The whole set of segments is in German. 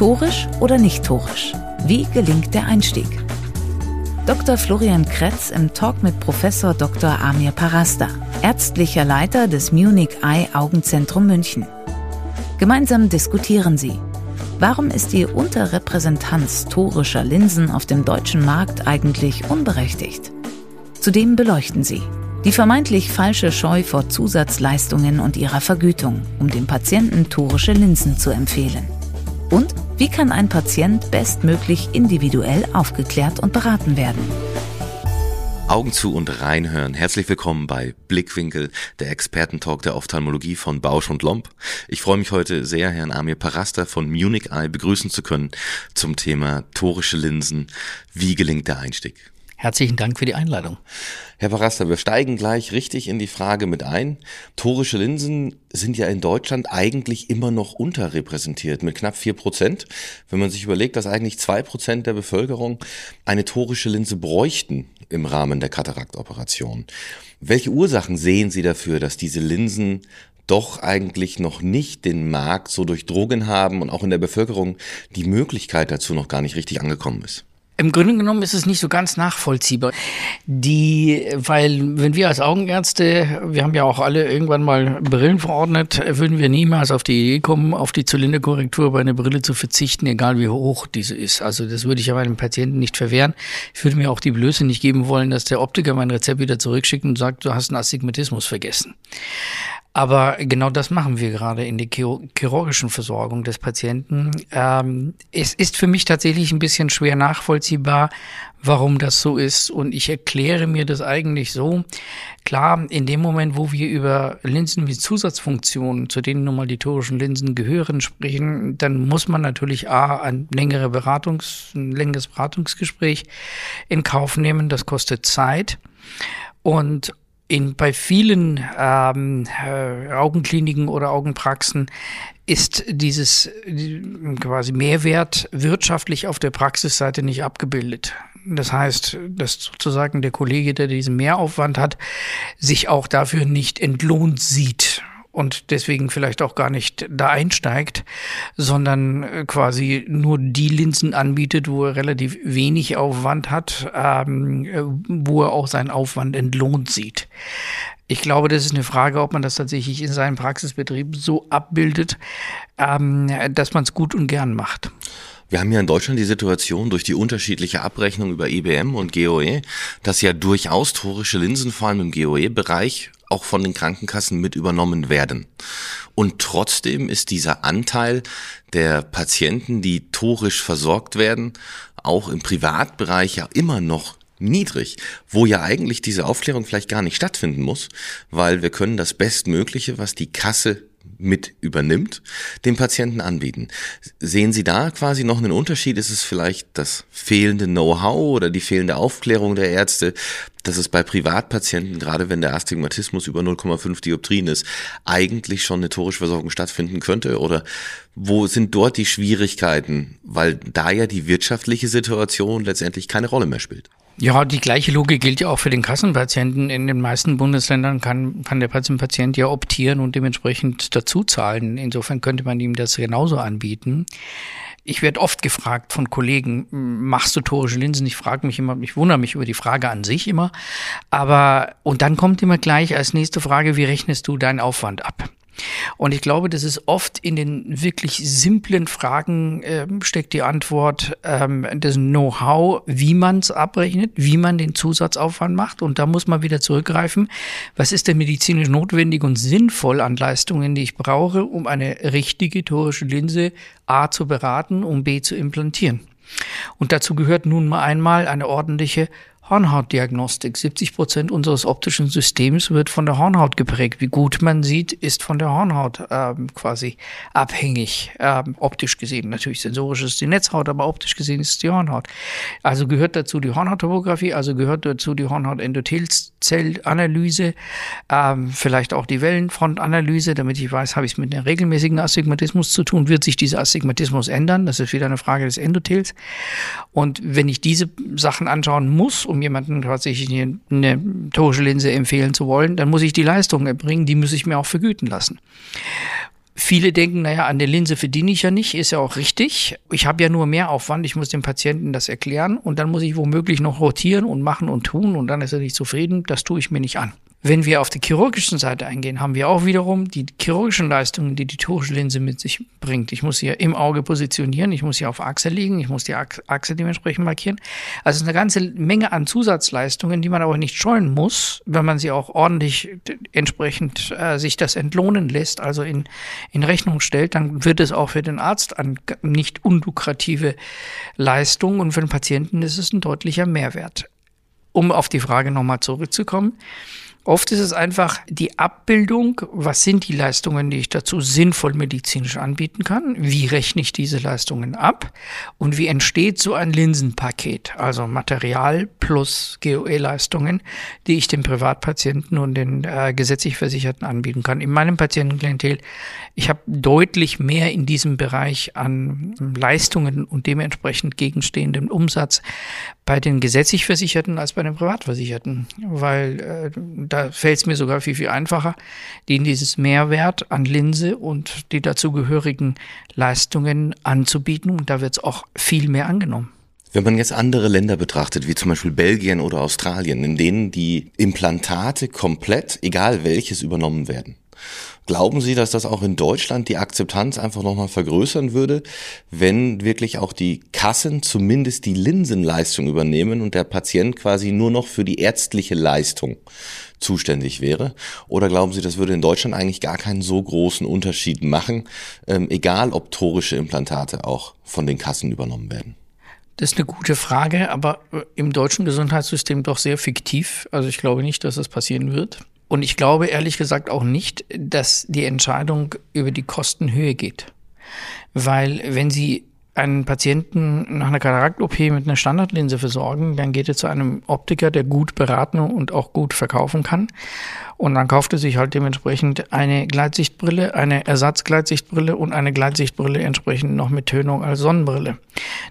Torisch oder nicht torisch? Wie gelingt der Einstieg? Dr. Florian Kretz im Talk mit Professor Dr. Amir Parasta, ärztlicher Leiter des Munich Eye Augenzentrum München. Gemeinsam diskutieren sie, Warum ist die Unterrepräsentanz torischer Linsen auf dem deutschen Markt eigentlich unberechtigt? Zudem beleuchten sie die vermeintlich falsche Scheu vor Zusatzleistungen und ihrer Vergütung, um dem Patienten torische Linsen zu empfehlen. Und wie kann ein Patient bestmöglich individuell aufgeklärt und beraten werden? Augen zu und reinhören. Herzlich willkommen bei Blickwinkel, der Expertentalk der Ophthalmologie von Bausch und Lomb. Ich freue mich heute sehr, Herrn Amir Parasta von Munich Eye begrüßen zu können zum Thema torische Linsen. Wie gelingt der Einstieg? Herzlichen Dank für die Einladung. Herr Parasta, wir steigen gleich richtig in die Frage mit ein. Torische Linsen sind ja in Deutschland eigentlich immer noch unterrepräsentiert mit knapp vier Prozent. Wenn man sich überlegt, dass eigentlich zwei Prozent der Bevölkerung eine torische Linse bräuchten im Rahmen der Kataraktoperation. Welche Ursachen sehen Sie dafür, dass diese Linsen doch eigentlich noch nicht den Markt so durchdrungen haben und auch in der Bevölkerung die Möglichkeit dazu noch gar nicht richtig angekommen ist? Im Grunde genommen ist es nicht so ganz nachvollziehbar. Die, weil wenn wir als Augenärzte, wir haben ja auch alle irgendwann mal Brillen verordnet, würden wir niemals auf die Idee kommen, auf die Zylinderkorrektur bei einer Brille zu verzichten, egal wie hoch diese ist. Also das würde ich ja meinem Patienten nicht verwehren. Ich würde mir auch die Blöße nicht geben wollen, dass der Optiker mein Rezept wieder zurückschickt und sagt, du hast einen Astigmatismus vergessen. Aber genau das machen wir gerade in der chirurgischen Versorgung des Patienten. Ähm, es ist für mich tatsächlich ein bisschen schwer nachvollziehbar, warum das so ist. Und ich erkläre mir das eigentlich so. Klar, in dem Moment, wo wir über Linsen mit Zusatzfunktionen, zu denen nun mal die torischen Linsen gehören, sprechen, dann muss man natürlich A, ein längere Beratungs, ein längeres Beratungsgespräch in Kauf nehmen. Das kostet Zeit. Und in, bei vielen ähm, äh, Augenkliniken oder Augenpraxen ist dieses quasi Mehrwert wirtschaftlich auf der Praxisseite nicht abgebildet. Das heißt, dass sozusagen der Kollege, der diesen Mehraufwand hat, sich auch dafür nicht entlohnt sieht und deswegen vielleicht auch gar nicht da einsteigt, sondern äh, quasi nur die Linsen anbietet, wo er relativ wenig Aufwand hat, ähm, äh, wo er auch seinen Aufwand entlohnt sieht. Ich glaube, das ist eine Frage, ob man das tatsächlich in seinem Praxisbetrieb so abbildet, ähm, dass man es gut und gern macht. Wir haben ja in Deutschland die Situation durch die unterschiedliche Abrechnung über IBM und GOE, dass ja durchaus torische Linsen vor allem im GOE-Bereich auch von den Krankenkassen mit übernommen werden. Und trotzdem ist dieser Anteil der Patienten, die torisch versorgt werden, auch im Privatbereich ja immer noch niedrig, wo ja eigentlich diese Aufklärung vielleicht gar nicht stattfinden muss, weil wir können das Bestmögliche, was die Kasse mit übernimmt, dem Patienten anbieten. Sehen Sie da quasi noch einen Unterschied? Ist es vielleicht das fehlende Know-how oder die fehlende Aufklärung der Ärzte, dass es bei Privatpatienten, gerade wenn der Astigmatismus über 0,5 Dioptrien ist, eigentlich schon eine Torischversorgung stattfinden könnte? Oder wo sind dort die Schwierigkeiten, weil da ja die wirtschaftliche Situation letztendlich keine Rolle mehr spielt? Ja, die gleiche Logik gilt ja auch für den Kassenpatienten. In den meisten Bundesländern kann, kann der Patient ja optieren und dementsprechend dazu zahlen. Insofern könnte man ihm das genauso anbieten. Ich werde oft gefragt von Kollegen, machst du torische Linsen? Ich frage mich immer, ich wundere mich über die Frage an sich immer. Aber, und dann kommt immer gleich als nächste Frage, wie rechnest du deinen Aufwand ab? Und ich glaube, das ist oft in den wirklich simplen Fragen äh, steckt die Antwort, ähm, das Know-how, wie man es abrechnet, wie man den Zusatzaufwand macht. Und da muss man wieder zurückgreifen, was ist denn medizinisch notwendig und sinnvoll an Leistungen, die ich brauche, um eine richtige torische Linse A zu beraten, um B zu implantieren. Und dazu gehört nun mal einmal eine ordentliche Hornhautdiagnostik. 70 Prozent unseres optischen Systems wird von der Hornhaut geprägt. Wie gut man sieht, ist von der Hornhaut ähm, quasi abhängig, ähm, optisch gesehen. Natürlich sensorisch ist die Netzhaut, aber optisch gesehen ist es die Hornhaut. Also gehört dazu die Hornhauttomographie, also gehört dazu die Hornhautendothelzellanalyse, ähm, vielleicht auch die Wellenfrontanalyse, damit ich weiß, habe ich es mit einem regelmäßigen Astigmatismus zu tun, wird sich dieser Astigmatismus ändern. Das ist wieder eine Frage des Endothels. Und wenn ich diese Sachen anschauen muss, um jemanden tatsächlich eine, eine torische Linse empfehlen zu wollen, dann muss ich die Leistung erbringen, die muss ich mir auch vergüten lassen. Viele denken, naja, an der Linse verdiene ich ja nicht, ist ja auch richtig. Ich habe ja nur mehr Aufwand, ich muss dem Patienten das erklären und dann muss ich womöglich noch rotieren und machen und tun und dann ist er nicht zufrieden. Das tue ich mir nicht an. Wenn wir auf der chirurgischen Seite eingehen, haben wir auch wiederum die chirurgischen Leistungen, die die Linse mit sich bringt. Ich muss sie im Auge positionieren, ich muss sie auf Achse legen, ich muss die Achse dementsprechend markieren. Also eine ganze Menge an Zusatzleistungen, die man aber nicht scheuen muss, wenn man sie auch ordentlich entsprechend äh, sich das entlohnen lässt, also in, in Rechnung stellt, dann wird es auch für den Arzt eine nicht unlukrative Leistung und für den Patienten ist es ein deutlicher Mehrwert. Um auf die Frage nochmal zurückzukommen, Oft ist es einfach die Abbildung, was sind die Leistungen, die ich dazu sinnvoll medizinisch anbieten kann, wie rechne ich diese Leistungen ab? Und wie entsteht so ein Linsenpaket, also Material plus GOE-Leistungen, die ich den Privatpatienten und den äh, gesetzlich Versicherten anbieten kann. In meinem Patientenklientel, ich habe deutlich mehr in diesem Bereich an Leistungen und dementsprechend gegenstehenden Umsatz bei den gesetzlich Versicherten als bei den Privatversicherten, weil äh, da fällt es mir sogar viel, viel einfacher, denen dieses Mehrwert an Linse und die dazugehörigen Leistungen anzubieten. Und da wird es auch viel mehr angenommen. Wenn man jetzt andere Länder betrachtet, wie zum Beispiel Belgien oder Australien, in denen die Implantate komplett, egal welches, übernommen werden, Glauben Sie, dass das auch in Deutschland die Akzeptanz einfach nochmal vergrößern würde, wenn wirklich auch die Kassen zumindest die Linsenleistung übernehmen und der Patient quasi nur noch für die ärztliche Leistung zuständig wäre? Oder glauben Sie, das würde in Deutschland eigentlich gar keinen so großen Unterschied machen, ähm, egal ob torische Implantate auch von den Kassen übernommen werden? Das ist eine gute Frage, aber äh, im deutschen Gesundheitssystem doch sehr fiktiv. Also ich glaube nicht, dass das passieren wird. Und ich glaube ehrlich gesagt auch nicht, dass die Entscheidung über die Kostenhöhe geht. Weil wenn Sie einen Patienten nach einer Katarakt-OP mit einer Standardlinse versorgen, dann geht er zu einem Optiker, der gut beraten und auch gut verkaufen kann. Und dann kauft er sich halt dementsprechend eine Gleitsichtbrille, eine Ersatzgleitsichtbrille und eine Gleitsichtbrille entsprechend noch mit Tönung als Sonnenbrille.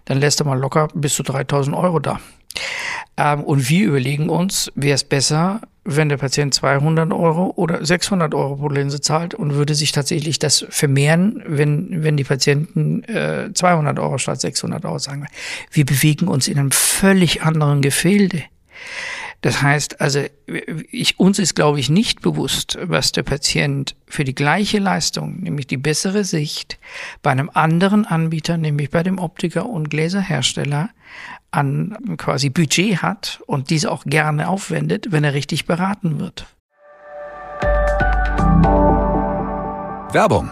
Dann lässt er mal locker bis zu 3000 Euro da. Ähm, und wir überlegen uns, wäre es besser, wenn der Patient 200 Euro oder 600 Euro pro Linse zahlt und würde sich tatsächlich das vermehren, wenn, wenn die Patienten äh, 200 Euro statt 600 Euro sagen. Wir bewegen uns in einem völlig anderen Gefilde. Das heißt, also ich, uns ist, glaube ich, nicht bewusst, was der Patient für die gleiche Leistung, nämlich die bessere Sicht, bei einem anderen Anbieter, nämlich bei dem Optiker und Gläserhersteller, an quasi Budget hat und diese auch gerne aufwendet, wenn er richtig beraten wird. Werbung.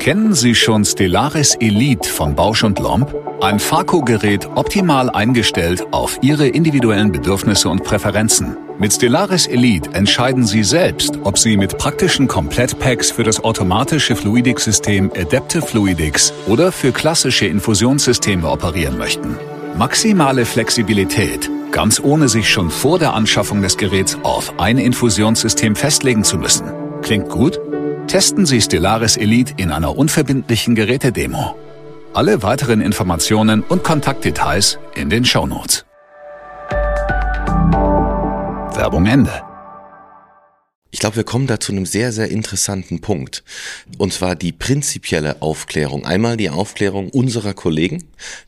Kennen Sie schon Stellaris Elite von Bausch und Lomb? Ein Farco-Gerät optimal eingestellt auf Ihre individuellen Bedürfnisse und Präferenzen. Mit Stellaris Elite entscheiden Sie selbst, ob Sie mit praktischen Komplettpacks für das automatische Fluidics-System Adaptive Fluidics oder für klassische Infusionssysteme operieren möchten. Maximale Flexibilität, ganz ohne sich schon vor der Anschaffung des Geräts auf ein Infusionssystem festlegen zu müssen. Klingt gut? Testen Sie Stellaris Elite in einer unverbindlichen Gerätedemo. Alle weiteren Informationen und Kontaktdetails in den Shownotes. Werbung Ende. Ich glaube, wir kommen da zu einem sehr, sehr interessanten Punkt. Und zwar die prinzipielle Aufklärung. Einmal die Aufklärung unserer Kollegen,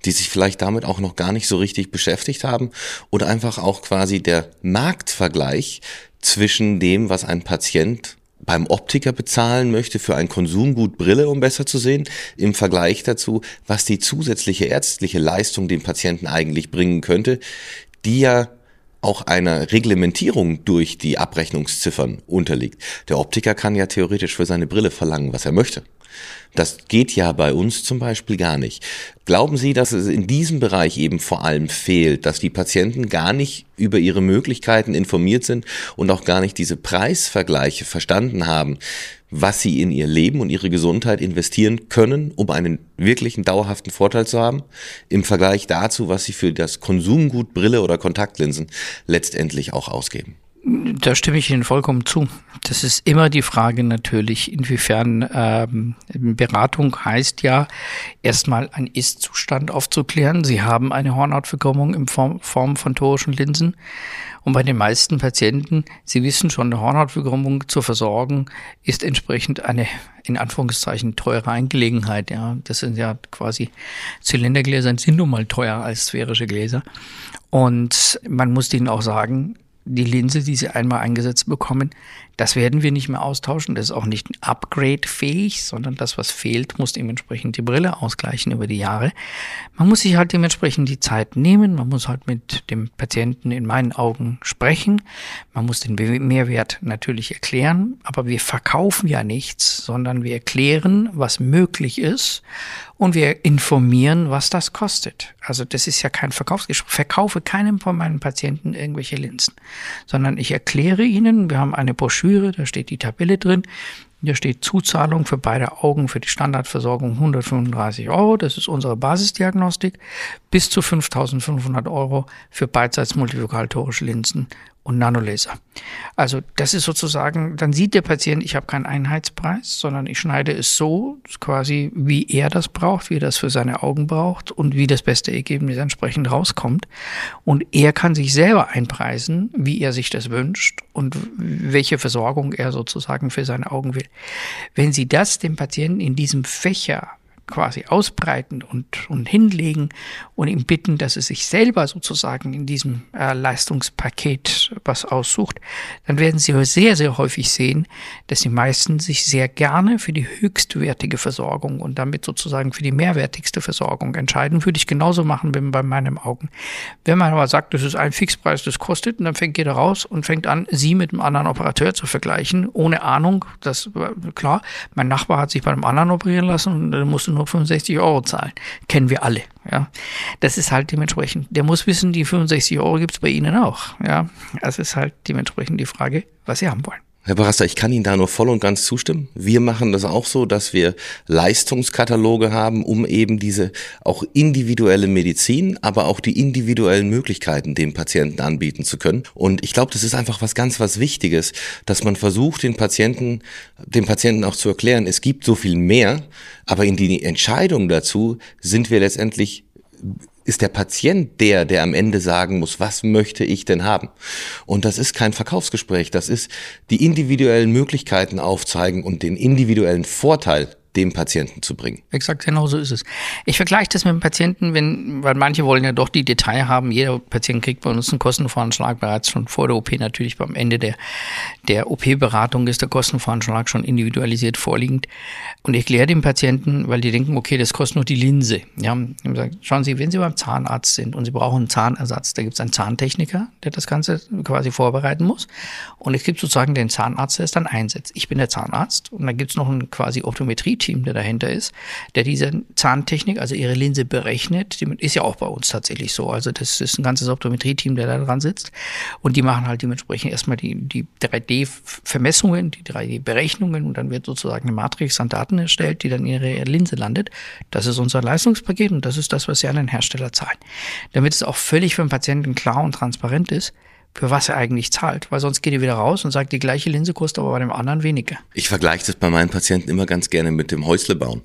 die sich vielleicht damit auch noch gar nicht so richtig beschäftigt haben. Oder einfach auch quasi der Marktvergleich zwischen dem, was ein Patient beim Optiker bezahlen möchte für ein Konsumgut Brille, um besser zu sehen, im Vergleich dazu, was die zusätzliche ärztliche Leistung dem Patienten eigentlich bringen könnte, die ja auch einer Reglementierung durch die Abrechnungsziffern unterliegt. Der Optiker kann ja theoretisch für seine Brille verlangen, was er möchte. Das geht ja bei uns zum Beispiel gar nicht. Glauben Sie, dass es in diesem Bereich eben vor allem fehlt, dass die Patienten gar nicht über ihre Möglichkeiten informiert sind und auch gar nicht diese Preisvergleiche verstanden haben, was sie in ihr Leben und ihre Gesundheit investieren können, um einen wirklichen dauerhaften Vorteil zu haben, im Vergleich dazu, was sie für das Konsumgut Brille oder Kontaktlinsen letztendlich auch ausgeben? Da stimme ich Ihnen vollkommen zu. Das ist immer die Frage natürlich, inwiefern ähm, Beratung heißt ja, erstmal einen Ist-Zustand aufzuklären. Sie haben eine Hornhautverkrümmung in Form, Form von torischen Linsen. Und bei den meisten Patienten, Sie wissen schon, eine Hornhautverkrümmung zu versorgen, ist entsprechend eine, in Anführungszeichen, teure Angelegenheit. Ja, das sind ja quasi Zylindergläser, sind nun mal teuer als sphärische Gläser. Und man muss ihnen auch sagen, die Linse, die sie einmal eingesetzt bekommen, das werden wir nicht mehr austauschen. Das ist auch nicht upgrade-fähig, sondern das, was fehlt, muss dementsprechend die Brille ausgleichen über die Jahre. Man muss sich halt dementsprechend die Zeit nehmen. Man muss halt mit dem Patienten in meinen Augen sprechen. Man muss den Mehrwert natürlich erklären. Aber wir verkaufen ja nichts, sondern wir erklären, was möglich ist und wir informieren, was das kostet. Also das ist ja kein Verkaufsgespräch. Ich verkaufe keinem von meinen Patienten irgendwelche Linsen, sondern ich erkläre ihnen, wir haben eine Broschüre, da steht die Tabelle drin, hier steht Zuzahlung für beide Augen für die Standardversorgung 135 Euro. Das ist unsere Basisdiagnostik. Bis zu 5500 Euro für beidseits multifokaltorische Linsen und Nanolaser. Also das ist sozusagen, dann sieht der Patient, ich habe keinen Einheitspreis, sondern ich schneide es so quasi, wie er das braucht, wie er das für seine Augen braucht und wie das beste Ergebnis entsprechend rauskommt. Und er kann sich selber einpreisen, wie er sich das wünscht und welche Versorgung er sozusagen für seine Augen will. Wenn Sie das dem Patienten in diesem Fächer quasi ausbreiten und, und hinlegen und ihm bitten, dass er sich selber sozusagen in diesem äh, Leistungspaket was aussucht, dann werden Sie sehr, sehr häufig sehen, dass die meisten sich sehr gerne für die höchstwertige Versorgung und damit sozusagen für die mehrwertigste Versorgung entscheiden. Würde ich genauso machen wie bei meinen Augen. Wenn man aber sagt, das ist ein Fixpreis, das kostet, und dann fängt jeder raus und fängt an, Sie mit einem anderen Operateur zu vergleichen, ohne Ahnung, das klar, mein Nachbar hat sich bei einem anderen operieren lassen und dann musste nur 65 Euro zahlen. Kennen wir alle. Ja, das ist halt dementsprechend. Der muss wissen, die 65 Euro gibt's bei Ihnen auch. Ja, das ist halt dementsprechend die Frage, was Sie haben wollen. Herr Barasta, ich kann Ihnen da nur voll und ganz zustimmen. Wir machen das auch so, dass wir Leistungskataloge haben, um eben diese auch individuelle Medizin, aber auch die individuellen Möglichkeiten dem Patienten anbieten zu können. Und ich glaube, das ist einfach was ganz was Wichtiges, dass man versucht, den Patienten, dem Patienten auch zu erklären, es gibt so viel mehr, aber in die Entscheidung dazu sind wir letztendlich ist der Patient der, der am Ende sagen muss, was möchte ich denn haben? Und das ist kein Verkaufsgespräch, das ist die individuellen Möglichkeiten aufzeigen und den individuellen Vorteil dem Patienten zu bringen. Exakt, genau so ist es. Ich vergleiche das mit dem Patienten, wenn, weil manche wollen ja doch die Detail haben. Jeder Patient kriegt bei uns einen Kostenvoranschlag bereits schon vor der OP. Natürlich beim Ende der, der OP-Beratung ist der Kostenvoranschlag schon individualisiert vorliegend. Und ich kläre dem Patienten, weil die denken, okay, das kostet nur die Linse. Ja, gesagt, schauen Sie, wenn Sie beim Zahnarzt sind und Sie brauchen einen Zahnersatz, da gibt es einen Zahntechniker, der das Ganze quasi vorbereiten muss. Und es gibt sozusagen den Zahnarzt, der es dann einsetzt. Ich bin der Zahnarzt und da gibt es noch einen quasi Optometrie Team, der dahinter ist, der diese Zahntechnik, also ihre Linse berechnet. Die ist ja auch bei uns tatsächlich so. Also das ist ein ganzes Optometrie-Team, der da dran sitzt. Und die machen halt dementsprechend erstmal die, die 3D-Vermessungen, die 3D-Berechnungen und dann wird sozusagen eine Matrix an Daten erstellt, die dann in ihre Linse landet. Das ist unser Leistungspaket und das ist das, was sie an den Hersteller zahlen. Damit es auch völlig für den Patienten klar und transparent ist, für was er eigentlich zahlt, weil sonst geht er wieder raus und sagt, die gleiche Linse kostet aber bei dem anderen weniger. Ich vergleiche das bei meinen Patienten immer ganz gerne mit dem Häusle bauen,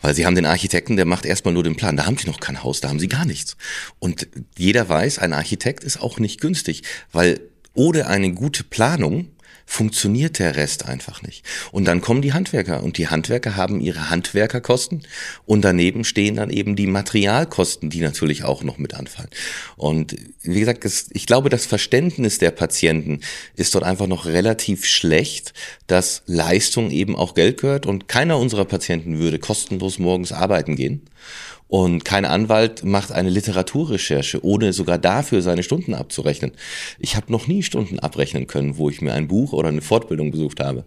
weil sie haben den Architekten, der macht erstmal nur den Plan. Da haben sie noch kein Haus, da haben sie gar nichts. Und jeder weiß, ein Architekt ist auch nicht günstig, weil ohne eine gute Planung funktioniert der Rest einfach nicht. Und dann kommen die Handwerker und die Handwerker haben ihre Handwerkerkosten und daneben stehen dann eben die Materialkosten, die natürlich auch noch mit anfallen. Und wie gesagt, ich glaube, das Verständnis der Patienten ist dort einfach noch relativ schlecht, dass Leistung eben auch Geld gehört und keiner unserer Patienten würde kostenlos morgens arbeiten gehen Und kein Anwalt macht eine Literaturrecherche, ohne sogar dafür seine Stunden abzurechnen. Ich habe noch nie Stunden abrechnen können, wo ich mir ein Buch oder eine Fortbildung besucht habe.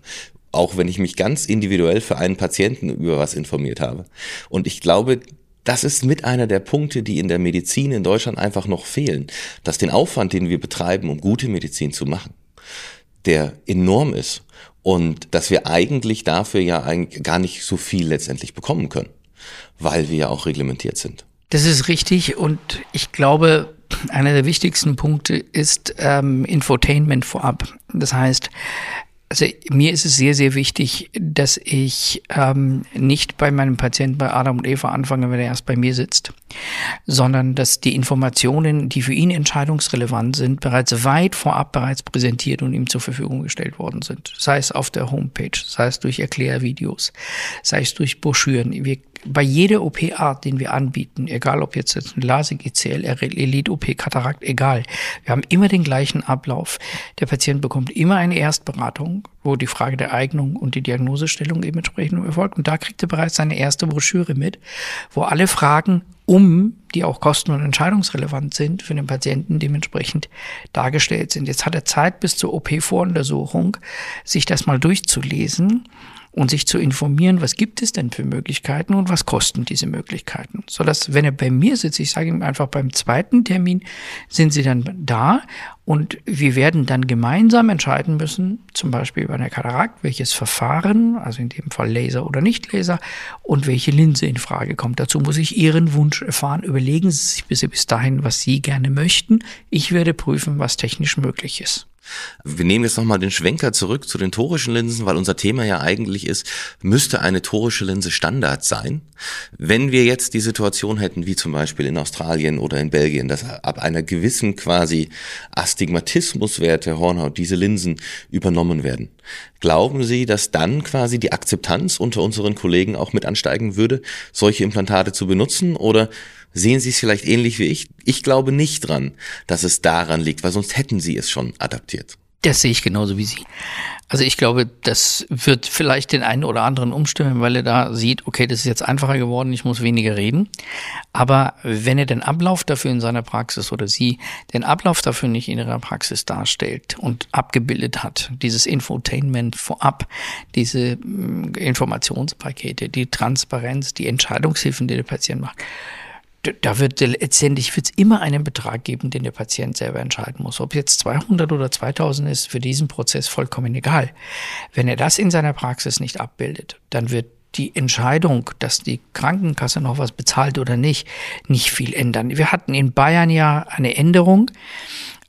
Auch wenn ich mich ganz individuell für einen Patienten über was informiert habe. Und ich glaube, das ist mit einer der Punkte, die in der Medizin in Deutschland einfach noch fehlen. Dass den Aufwand, den wir betreiben, um gute Medizin zu machen, der enorm ist. Und dass wir eigentlich dafür ja eigentlich gar nicht so viel letztendlich bekommen können, weil wir ja auch reglementiert sind. Das ist richtig und ich glaube, einer der wichtigsten Punkte ist ähm, Infotainment vorab. Das heißt, also mir ist es sehr, sehr wichtig, dass ich ähm, nicht bei meinem Patienten bei Adam und Eva anfange, wenn er erst bei mir sitzt, sondern dass die Informationen, die für ihn entscheidungsrelevant sind, bereits weit vorab bereits präsentiert und ihm zur Verfügung gestellt worden sind. Sei es auf der Homepage, sei es durch Erklärvideos, sei es durch Broschüren. Wir bei jeder OP-Art, den wir anbieten, egal ob jetzt ein LASIK, ICL, Elite-OP, Katarakt, egal, wir haben immer den gleichen Ablauf. Der Patient bekommt immer eine Erstberatung, wo die Frage der Eignung und die Diagnosestellung eben entsprechend erfolgt. Und da kriegt er bereits seine erste Broschüre mit, wo alle Fragen um, die auch kosten- und entscheidungsrelevant sind, für den Patienten dementsprechend dargestellt sind. Jetzt hat er Zeit bis zur OP-Voruntersuchung, sich das mal durchzulesen und sich zu informieren, was gibt es denn für Möglichkeiten und was kosten diese Möglichkeiten. So dass, wenn er bei mir sitzt, ich sage ihm einfach beim zweiten Termin, sind sie dann da und wir werden dann gemeinsam entscheiden müssen, zum Beispiel bei einer Katarakt, welches Verfahren, also in dem Fall Laser oder nicht Laser, und welche Linse in Frage kommt. Dazu muss ich Ihren Wunsch erfahren. Überlegen Sie sich bis dahin, was Sie gerne möchten. Ich werde prüfen, was technisch möglich ist. Wir nehmen jetzt nochmal den Schwenker zurück zu den torischen Linsen, weil unser Thema ja eigentlich ist, müsste eine torische Linse Standard sein? Wenn wir jetzt die Situation hätten, wie zum Beispiel in Australien oder in Belgien, dass ab einer gewissen quasi Astigmatismuswert der Hornhaut diese Linsen übernommen werden, glauben Sie, dass dann quasi die Akzeptanz unter unseren Kollegen auch mit ansteigen würde, solche Implantate zu benutzen? Oder Sehen Sie es vielleicht ähnlich wie ich? Ich glaube nicht dran, dass es daran liegt, weil sonst hätten Sie es schon adaptiert. Das sehe ich genauso wie Sie. Also ich glaube, das wird vielleicht den einen oder anderen umstimmen, weil er da sieht, okay, das ist jetzt einfacher geworden, ich muss weniger reden. Aber wenn er den Ablauf dafür in seiner Praxis oder sie den Ablauf dafür nicht in ihrer Praxis darstellt und abgebildet hat, dieses Infotainment vorab, diese mm, Informationspakete, die Transparenz, die Entscheidungshilfen, die der Patient macht, da wird letztendlich wird's immer einen Betrag geben, den der Patient selber entscheiden muss. Ob jetzt 200 oder 2000 ist für diesen Prozess vollkommen egal. Wenn er das in seiner Praxis nicht abbildet, dann wird die Entscheidung, dass die Krankenkasse noch was bezahlt oder nicht, nicht viel ändern. Wir hatten in Bayern ja eine Änderung,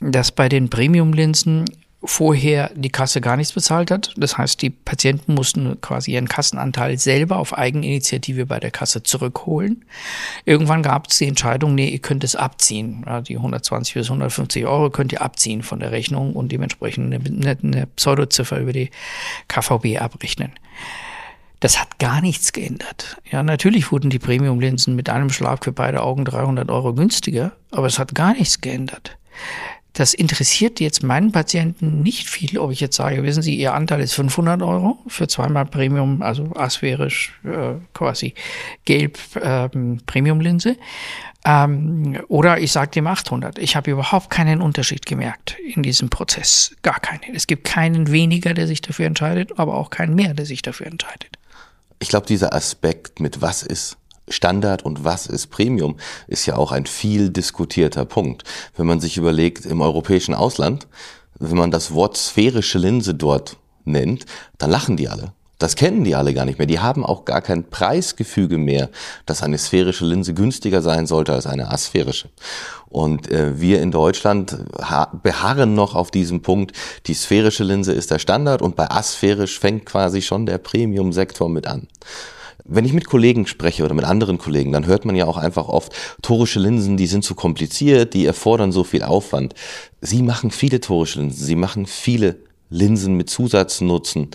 dass bei den Premium-Linsen vorher die Kasse gar nichts bezahlt hat. Das heißt, die Patienten mussten quasi ihren Kassenanteil selber auf Eigeninitiative bei der Kasse zurückholen. Irgendwann gab es die Entscheidung, nee, ihr könnt es abziehen. Ja, die 120 bis 150 Euro könnt ihr abziehen von der Rechnung und dementsprechend eine, eine Pseudoziffer über die KVB abrechnen. Das hat gar nichts geändert. Ja, natürlich wurden die Premium-Linsen mit einem Schlag für beide Augen 300 Euro günstiger, aber es hat gar nichts geändert. Das interessiert jetzt meinen Patienten nicht viel, ob ich jetzt sage, wissen Sie, Ihr Anteil ist 500 Euro für zweimal Premium, also asphärisch äh, quasi gelb ähm, Premium-Linse. Ähm, oder ich sage dem 800. Ich habe überhaupt keinen Unterschied gemerkt in diesem Prozess. Gar keinen. Es gibt keinen weniger, der sich dafür entscheidet, aber auch keinen mehr, der sich dafür entscheidet. Ich glaube, dieser Aspekt mit was ist Standard und was ist Premium, ist ja auch ein viel diskutierter Punkt. Wenn man sich überlegt, im europäischen Ausland, wenn man das Wort sphärische Linse dort nennt, dann lachen die alle. Das kennen die alle gar nicht mehr. Die haben auch gar kein Preisgefüge mehr, dass eine sphärische Linse günstiger sein sollte als eine asphärische. Und äh, wir in Deutschland beharren noch auf diesem Punkt, die sphärische Linse ist der Standard und bei asphärisch fängt quasi schon der Premium-Sektor mit an. Wenn ich mit Kollegen spreche oder mit anderen Kollegen, dann hört man ja auch einfach oft, torische Linsen, die sind zu kompliziert, die erfordern so viel Aufwand. Sie machen viele torische Linsen, sie machen viele Linsen mit Zusatznutzen.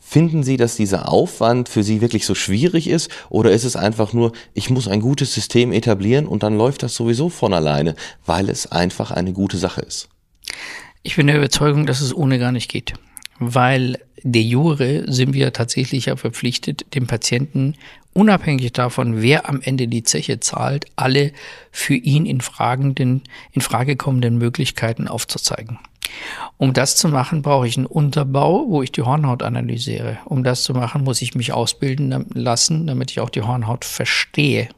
Finden Sie, dass dieser Aufwand für Sie wirklich so schwierig ist oder ist es einfach nur, ich muss ein gutes System etablieren und dann läuft das sowieso von alleine, weil es einfach eine gute Sache ist? Ich bin der Überzeugung, dass es ohne gar nicht geht weil de jure sind wir tatsächlich ja verpflichtet, dem Patienten unabhängig davon, wer am Ende die Zeche zahlt, alle für ihn in, fragenden, in Frage kommenden Möglichkeiten aufzuzeigen. Um das zu machen, brauche ich einen Unterbau, wo ich die Hornhaut analysiere. Um das zu machen, muss ich mich ausbilden lassen, damit ich auch die Hornhaut verstehe.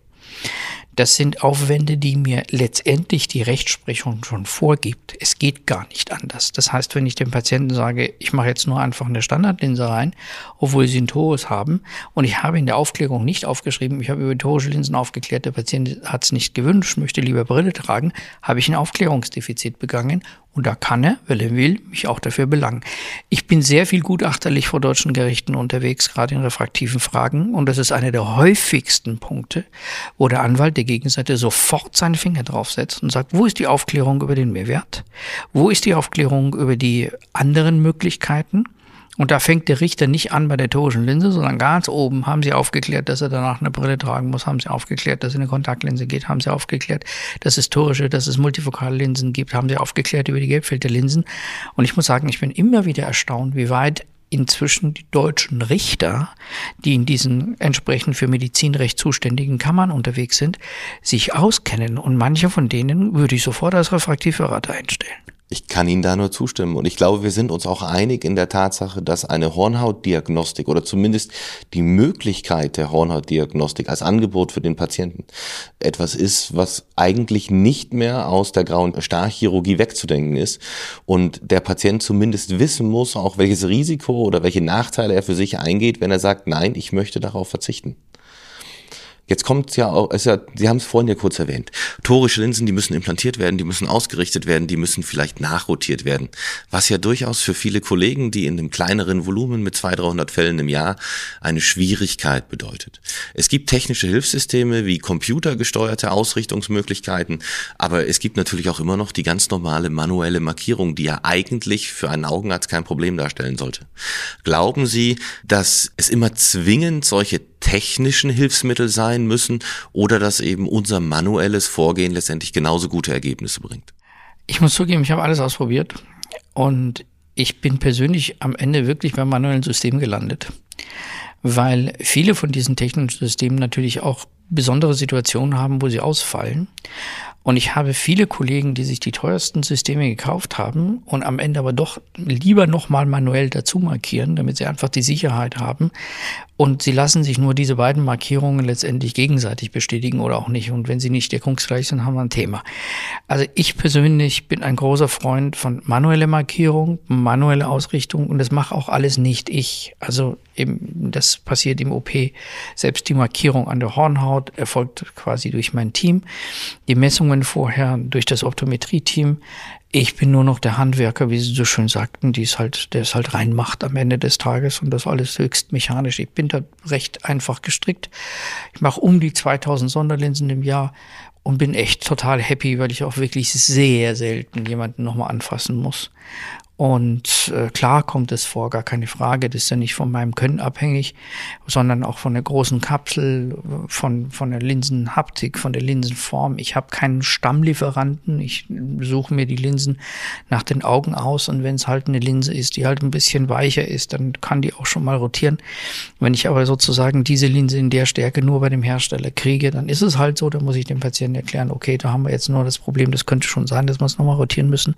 Das sind Aufwände, die mir letztendlich die Rechtsprechung schon vorgibt. Es geht gar nicht anders. Das heißt, wenn ich dem Patienten sage, ich mache jetzt nur einfach eine Standardlinse rein, obwohl sie ein Torus haben, und ich habe in der Aufklärung nicht aufgeschrieben, ich habe über torische Linsen aufgeklärt, der Patient hat es nicht gewünscht, möchte lieber Brille tragen, habe ich ein Aufklärungsdefizit begangen und da kann er, wenn er will, mich auch dafür belangen. Ich bin sehr viel gutachterlich vor deutschen Gerichten unterwegs, gerade in refraktiven Fragen. Und das ist einer der häufigsten Punkte, wo der Anwalt der Gegenseite sofort seinen Finger draufsetzt und sagt, wo ist die Aufklärung über den Mehrwert? Wo ist die Aufklärung über die anderen Möglichkeiten? Und da fängt der Richter nicht an bei der torischen Linse, sondern ganz oben haben sie aufgeklärt, dass er danach eine Brille tragen muss, haben sie aufgeklärt, dass er eine Kontaktlinse geht, haben sie aufgeklärt, dass es torische, dass es multifokale Linsen gibt, haben sie aufgeklärt über die Gelbfilterlinsen. Und ich muss sagen, ich bin immer wieder erstaunt, wie weit inzwischen die deutschen Richter, die in diesen entsprechend für Medizinrecht zuständigen Kammern unterwegs sind, sich auskennen. Und manche von denen würde ich sofort als Refraktivberater einstellen. Ich kann Ihnen da nur zustimmen. Und ich glaube, wir sind uns auch einig in der Tatsache, dass eine Hornhautdiagnostik oder zumindest die Möglichkeit der Hornhautdiagnostik als Angebot für den Patienten etwas ist, was eigentlich nicht mehr aus der grauen Starchchirurgie wegzudenken ist. Und der Patient zumindest wissen muss, auch welches Risiko oder welche Nachteile er für sich eingeht, wenn er sagt, nein, ich möchte darauf verzichten. Jetzt kommt ja auch, ist ja, Sie haben es vorhin ja kurz erwähnt. Torische Linsen, die müssen implantiert werden, die müssen ausgerichtet werden, die müssen vielleicht nachrotiert werden. Was ja durchaus für viele Kollegen, die in einem kleineren Volumen mit 200, 300 Fällen im Jahr eine Schwierigkeit bedeutet. Es gibt technische Hilfssysteme wie computergesteuerte Ausrichtungsmöglichkeiten, aber es gibt natürlich auch immer noch die ganz normale manuelle Markierung, die ja eigentlich für einen Augenarzt kein Problem darstellen sollte. Glauben Sie, dass es immer zwingend solche technischen Hilfsmittel sein müssen oder dass eben unser manuelles Vorgehen letztendlich genauso gute Ergebnisse bringt? Ich muss zugeben, ich habe alles ausprobiert und ich bin persönlich am Ende wirklich beim manuellen System gelandet, weil viele von diesen technischen Systemen natürlich auch besondere Situationen haben, wo sie ausfallen. Und ich habe viele Kollegen, die sich die teuersten Systeme gekauft haben und am Ende aber doch lieber nochmal manuell dazu markieren, damit sie einfach die Sicherheit haben. Und sie lassen sich nur diese beiden Markierungen letztendlich gegenseitig bestätigen oder auch nicht. Und wenn sie nicht deckungsgleich sind, haben wir ein Thema. Also ich persönlich bin ein großer Freund von manuelle Markierung, manuelle Ausrichtung und das mache auch alles nicht ich. Also eben, das passiert im OP. Selbst die Markierung an der Hornhaut erfolgt quasi durch mein Team. Die Messungen vorher durch das Optometrie-Team. Ich bin nur noch der Handwerker, wie Sie so schön sagten, die es halt, der es halt reinmacht am Ende des Tages und das alles höchst mechanisch. Ich bin da recht einfach gestrickt. Ich mache um die 2000 Sonderlinsen im Jahr und bin echt total happy, weil ich auch wirklich sehr selten jemanden nochmal anfassen muss. Und äh, klar kommt es vor, gar keine Frage. Das ist ja nicht von meinem Können abhängig, sondern auch von der großen Kapsel, von, von der Linsenhaptik, von der Linsenform. Ich habe keinen Stammlieferanten. Ich suche mir die Linsen nach den Augen aus. Und wenn es halt eine Linse ist, die halt ein bisschen weicher ist, dann kann die auch schon mal rotieren. Wenn ich aber sozusagen diese Linse in der Stärke nur bei dem Hersteller kriege, dann ist es halt so. Dann muss ich dem Patienten erklären, okay, da haben wir jetzt nur das Problem, das könnte schon sein, dass wir es nochmal rotieren müssen.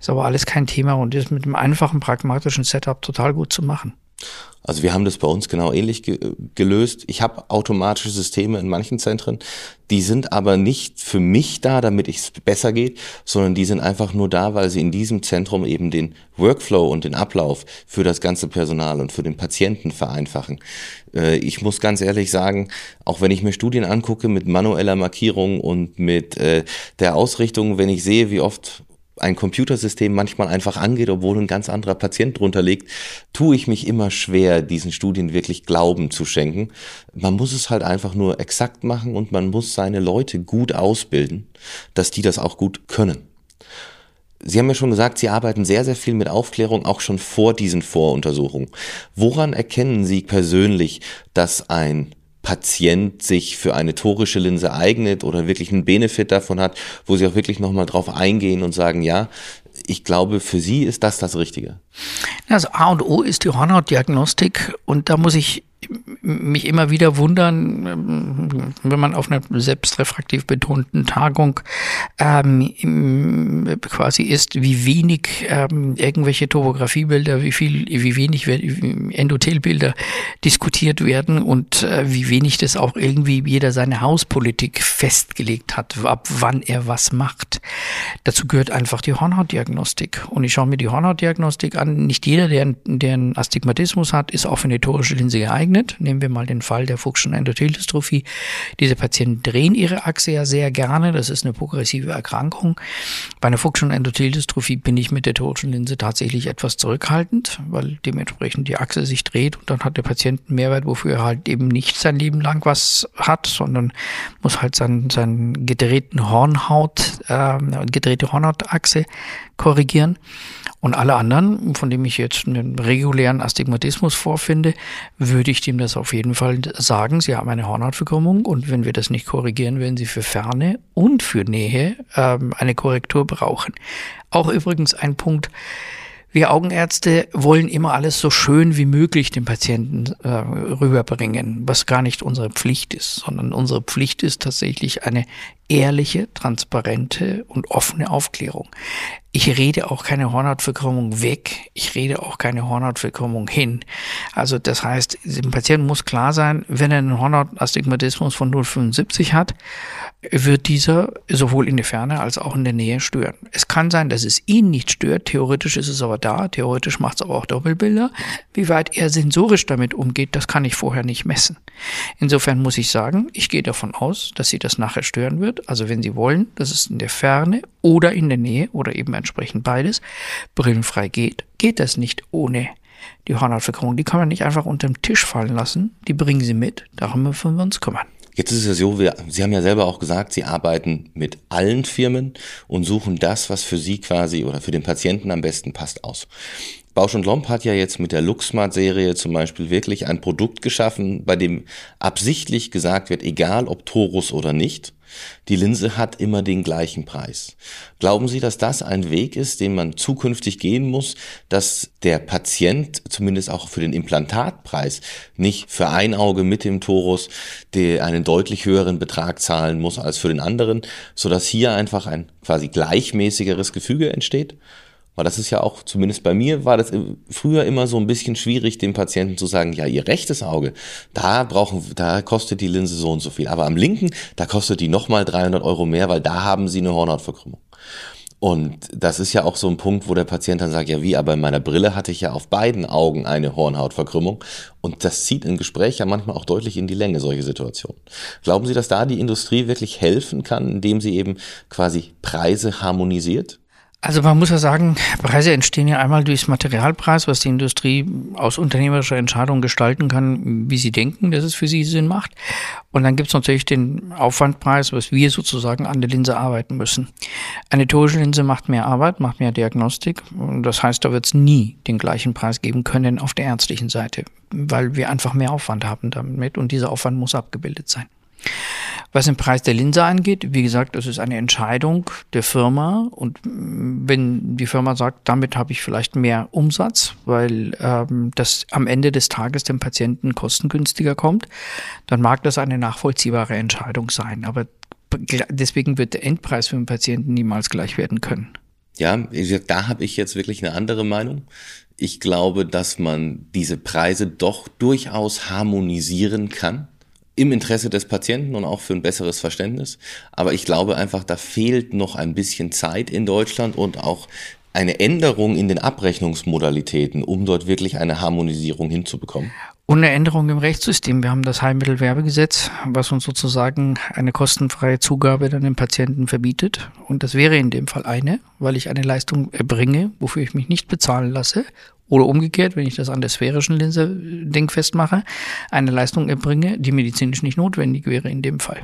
Ist aber alles kein Thema. Und das mit einem einfachen, pragmatischen Setup total gut zu machen. Also wir haben das bei uns genau ähnlich ge gelöst. Ich habe automatische Systeme in manchen Zentren, die sind aber nicht für mich da, damit es besser geht, sondern die sind einfach nur da, weil sie in diesem Zentrum eben den Workflow und den Ablauf für das ganze Personal und für den Patienten vereinfachen. Äh, ich muss ganz ehrlich sagen, auch wenn ich mir Studien angucke mit manueller Markierung und mit äh, der Ausrichtung, wenn ich sehe, wie oft ein Computersystem manchmal einfach angeht, obwohl ein ganz anderer Patient drunter liegt, tue ich mich immer schwer, diesen Studien wirklich Glauben zu schenken. Man muss es halt einfach nur exakt machen und man muss seine Leute gut ausbilden, dass die das auch gut können. Sie haben ja schon gesagt, Sie arbeiten sehr, sehr viel mit Aufklärung, auch schon vor diesen Voruntersuchungen. Woran erkennen Sie persönlich, dass ein Patient sich für eine torische Linse eignet oder wirklich einen Benefit davon hat, wo sie auch wirklich nochmal drauf eingehen und sagen, ja, ich glaube, für Sie ist das das Richtige. Also A und O ist die Hornhautdiagnostik und da muss ich mich immer wieder wundern, ähm, wenn man auf einer selbstrefraktiv betonten Tagung ähm, quasi ist, wie wenig ähm, irgendwelche Topografiebilder, wie viel, wie wenig Endothelbilder diskutiert werden und äh, wie wenig das auch irgendwie jeder seine Hauspolitik festgelegt hat, ab wann er was macht. Dazu gehört einfach die Hornhautdiagnostik. Und ich schaue mir die Hornhautdiagnostik an. Nicht jeder, der, der einen Astigmatismus hat, ist auch für eine torische Linse geeignet. Nehmen wir mal den Fall der Fuchschen Endotheldystrophie. Diese Patienten drehen ihre Achse ja sehr gerne. Das ist eine progressive Erkrankung. Bei einer Fuchschen Endotheldystrophie bin ich mit der torischen Linse tatsächlich etwas zurückhaltend, weil dementsprechend die Achse sich dreht und dann hat der Patient einen Mehrwert, wofür er halt eben nicht sein Leben lang was hat, sondern muss halt seinen, seinen gedrehten Hornhaut, äh, gedrehte Hornhautachse korrigieren. Und alle anderen, von dem ich jetzt einen regulären Astigmatismus vorfinde, würde ich dem das auf jeden Fall sagen. Sie haben eine Hornhautverkrümmung und wenn wir das nicht korrigieren, werden Sie für Ferne und für Nähe ähm, eine Korrektur brauchen. Auch übrigens ein Punkt, wir Augenärzte wollen immer alles so schön wie möglich dem Patienten äh, rüberbringen, was gar nicht unsere Pflicht ist, sondern unsere Pflicht ist tatsächlich eine ehrliche, transparente und offene Aufklärung. Ich rede auch keine Hornhautverkrümmung weg. Ich rede auch keine Hornhautverkrümmung hin. Also das heißt, dem Patienten muss klar sein, wenn er einen Hornhautastigmatismus von 0,75 hat, wird dieser sowohl in der Ferne als auch in der Nähe stören. Es kann sein, dass es ihn nicht stört. Theoretisch ist es aber da. Theoretisch macht es aber auch Doppelbilder. Wie weit er sensorisch damit umgeht, das kann ich vorher nicht messen. Insofern muss ich sagen, ich gehe davon aus, dass sie das nachher stören wird. Also wenn Sie wollen, dass es in der Ferne oder in der Nähe oder eben entsprechend beides brillenfrei geht, geht das nicht ohne die Hornhautverkrümmung. Die kann man nicht einfach unter den Tisch fallen lassen. Die bringen Sie mit. Darum müssen wir uns kümmern. Jetzt ist es ja so, wir, Sie haben ja selber auch gesagt, Sie arbeiten mit allen Firmen und suchen das, was für Sie quasi oder für den Patienten am besten passt, aus. Bausch und Lomb hat ja jetzt mit der LuxSmart-Serie zum Beispiel wirklich ein Produkt geschaffen, bei dem absichtlich gesagt wird, egal ob Torus oder nicht, die Linse hat immer den gleichen Preis. Glauben Sie, dass das ein Weg ist, den man zukünftig gehen muss, dass der Patient zumindest auch für den Implantatpreis nicht für ein Auge mit dem Torus einen deutlich höheren Betrag zahlen muss als für den anderen, sodass hier einfach ein quasi gleichmäßigeres Gefüge entsteht? Weil das ist ja auch, zumindest bei mir, war das früher immer so ein bisschen schwierig, dem Patienten zu sagen, ja, ihr rechtes Auge, da brauchen, da kostet die Linse so und so viel. Aber am linken, da kostet die nochmal 300 Euro mehr, weil da haben sie eine Hornhautverkrümmung. Und das ist ja auch so ein Punkt, wo der Patient dann sagt, ja wie, aber in meiner Brille hatte ich ja auf beiden Augen eine Hornhautverkrümmung. Und das zieht im Gespräch ja manchmal auch deutlich in die Länge, solche Situationen. Glauben Sie, dass da die Industrie wirklich helfen kann, indem sie eben quasi Preise harmonisiert? Also man muss ja sagen, Preise entstehen ja einmal durchs Materialpreis, was die Industrie aus unternehmerischer Entscheidung gestalten kann, wie sie denken, dass es für sie Sinn macht. Und dann gibt es natürlich den Aufwandpreis, was wir sozusagen an der Linse arbeiten müssen. Eine torische Linse macht mehr Arbeit, macht mehr Diagnostik. Das heißt, da wird es nie den gleichen Preis geben können auf der ärztlichen Seite, weil wir einfach mehr Aufwand haben damit und dieser Aufwand muss abgebildet sein. Was den Preis der Linse angeht, wie gesagt, das ist eine Entscheidung der Firma und wenn die Firma sagt, damit habe ich vielleicht mehr Umsatz, weil ähm, das am Ende des Tages dem Patienten kostengünstiger kommt, dann mag das eine nachvollziehbare Entscheidung sein. Aber deswegen wird der Endpreis für den Patienten niemals gleich werden können. Ja, da habe ich jetzt wirklich eine andere Meinung. Ich glaube, dass man diese Preise doch durchaus harmonisieren kann im Interesse des Patienten und auch für ein besseres Verständnis. Aber ich glaube einfach, da fehlt noch ein bisschen Zeit in Deutschland und auch eine Änderung in den Abrechnungsmodalitäten, um dort wirklich eine Harmonisierung hinzubekommen. Und eine Änderung im Rechtssystem. Wir haben das Heilmittelwerbegesetz, was uns sozusagen eine kostenfreie Zugabe dann dem Patienten verbietet. Und das wäre in dem Fall eine, weil ich eine Leistung erbringe, wofür ich mich nicht bezahlen lasse oder umgekehrt, wenn ich das an der sphärischen Linse äh, Ding festmache, eine Leistung erbringe, die medizinisch nicht notwendig wäre in dem Fall.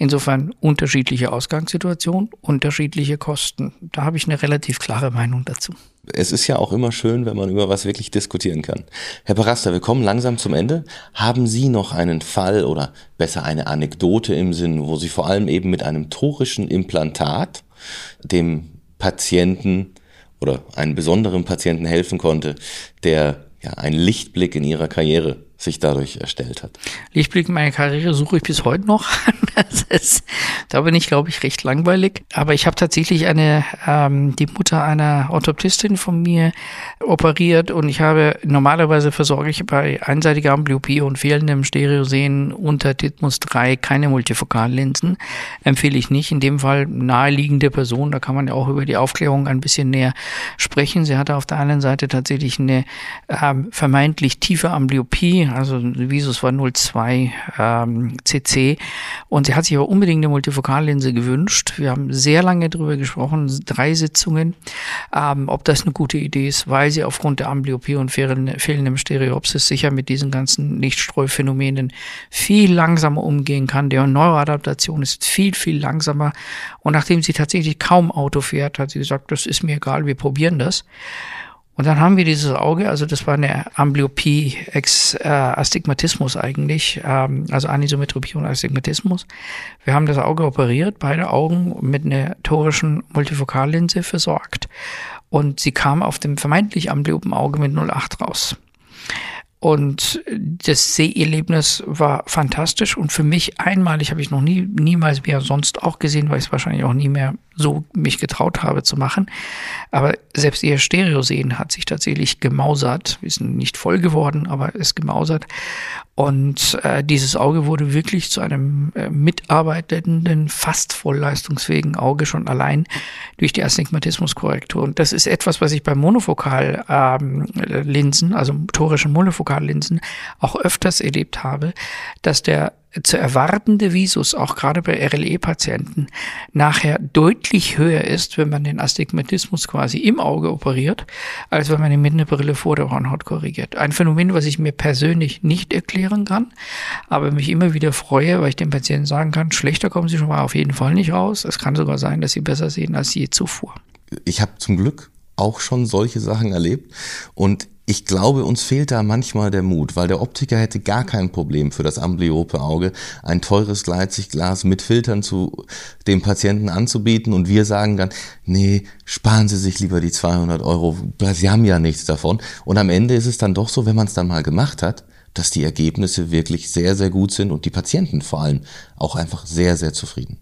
Insofern unterschiedliche Ausgangssituationen, unterschiedliche Kosten. Da habe ich eine relativ klare Meinung dazu. Es ist ja auch immer schön, wenn man über was wirklich diskutieren kann. Herr Parasta, wir kommen langsam zum Ende. Haben Sie noch einen Fall oder besser eine Anekdote im Sinn, wo Sie vor allem eben mit einem torischen Implantat dem Patienten oder einen besonderen Patienten helfen konnte, der ja einen Lichtblick in ihrer Karriere sich dadurch erstellt hat. Lichtblick in meiner Karriere suche ich bis heute noch. Ist, da bin ich, glaube ich, recht langweilig. Aber ich habe tatsächlich eine, ähm, die Mutter einer Orthoptistin von mir operiert und ich habe normalerweise versorge ich bei einseitiger Amblyopie und fehlendem Stereosehen unter Titmus 3 keine Multifokallinsen. Empfehle ich nicht. In dem Fall naheliegende Person, da kann man ja auch über die Aufklärung ein bisschen näher sprechen. Sie hatte auf der einen Seite tatsächlich eine ähm, vermeintlich tiefe Amblyopie, also Visus war 02 ähm, CC und sie hat sich aber unbedingt eine Multifokallinse gewünscht. Wir haben sehr lange darüber gesprochen, drei Sitzungen, ähm, ob das eine gute Idee ist, weil sie aufgrund der Amblyopie und fehlendem Stereopsis sicher mit diesen ganzen Lichtstreuphänomenen viel langsamer umgehen kann. Der Neuroadaptation ist viel, viel langsamer und nachdem sie tatsächlich kaum Auto fährt, hat sie gesagt, das ist mir egal, wir probieren das. Und dann haben wir dieses Auge, also das war eine Amblyopie ex äh, Astigmatismus eigentlich, ähm, also Anisometropie und Astigmatismus. Wir haben das Auge operiert, beide Augen mit einer torischen Multifokallinse versorgt. Und sie kam auf dem vermeintlich amblyopen Auge mit 0,8 raus. Und das Seherlebnis war fantastisch und für mich einmalig habe ich noch nie, niemals mehr sonst auch gesehen, weil ich es wahrscheinlich auch nie mehr so mich getraut habe zu machen. Aber selbst ihr Stereosehen hat sich tatsächlich gemausert. Wir sind nicht voll geworden, aber ist gemausert. Und äh, dieses Auge wurde wirklich zu einem äh, mitarbeitenden, fast vollleistungsfähigen Auge schon allein durch die Astigmatismuskorrektur. Und das ist etwas, was ich bei Monofokallinsen, ähm, also torischen Monofokallinsen, auch öfters erlebt habe, dass der zu erwartende Visus, auch gerade bei RLE-Patienten, nachher deutlich höher ist, wenn man den Astigmatismus quasi im Auge operiert, als wenn man ihn mit einer Brille vor der Hornhaut korrigiert. Ein Phänomen, was ich mir persönlich nicht erklären kann, aber mich immer wieder freue, weil ich dem Patienten sagen kann, schlechter kommen sie schon mal auf jeden Fall nicht raus. Es kann sogar sein, dass sie besser sehen als je zuvor. Ich habe zum Glück auch schon solche Sachen erlebt und ich glaube, uns fehlt da manchmal der Mut, weil der Optiker hätte gar kein Problem für das amblyope Auge, ein teures Gleitsichtglas mit Filtern zu dem Patienten anzubieten und wir sagen dann, nee, sparen Sie sich lieber die 200 Euro, Sie haben ja nichts davon. Und am Ende ist es dann doch so, wenn man es dann mal gemacht hat, dass die Ergebnisse wirklich sehr, sehr gut sind und die Patienten vor allem auch einfach sehr, sehr zufrieden.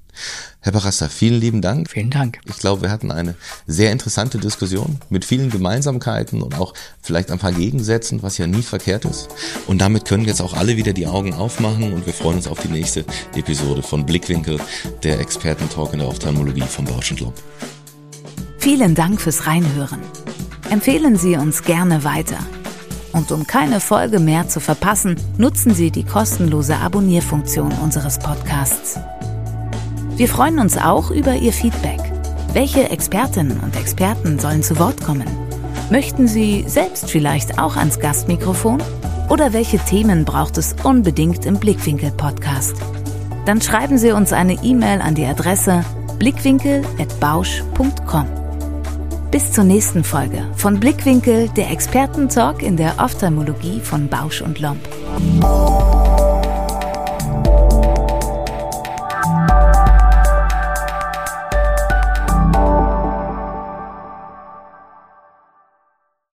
Herr Barasta, vielen lieben Dank. Vielen Dank. Ich glaube, wir hatten eine sehr interessante Diskussion mit vielen Gemeinsamkeiten und auch vielleicht ein paar Gegensätzen, was ja nie verkehrt ist. Und damit können jetzt auch alle wieder die Augen aufmachen und wir freuen uns auf die nächste Episode von Blickwinkel, der Expertentalk in der Ophthalmologie von Bausch und Lomb. Vielen Dank fürs Reinhören. Empfehlen Sie uns gerne weiter. Und um keine Folge mehr zu verpassen, nutzen Sie die kostenlose Abonnierfunktion unseres Podcasts. Wir freuen uns auch über Ihr Feedback. Welche Expertinnen und Experten sollen zu Wort kommen? Möchten Sie selbst vielleicht auch ans Gastmikrofon? Oder welche Themen braucht es unbedingt im Blickwinkel-Podcast? Dann schreiben Sie uns eine E-Mail an die Adresse blickwinkel.bausch.com. Bis zur nächsten Folge von Blickwinkel, der Expertentalk in der Ophthalmologie von Bausch und Lomb.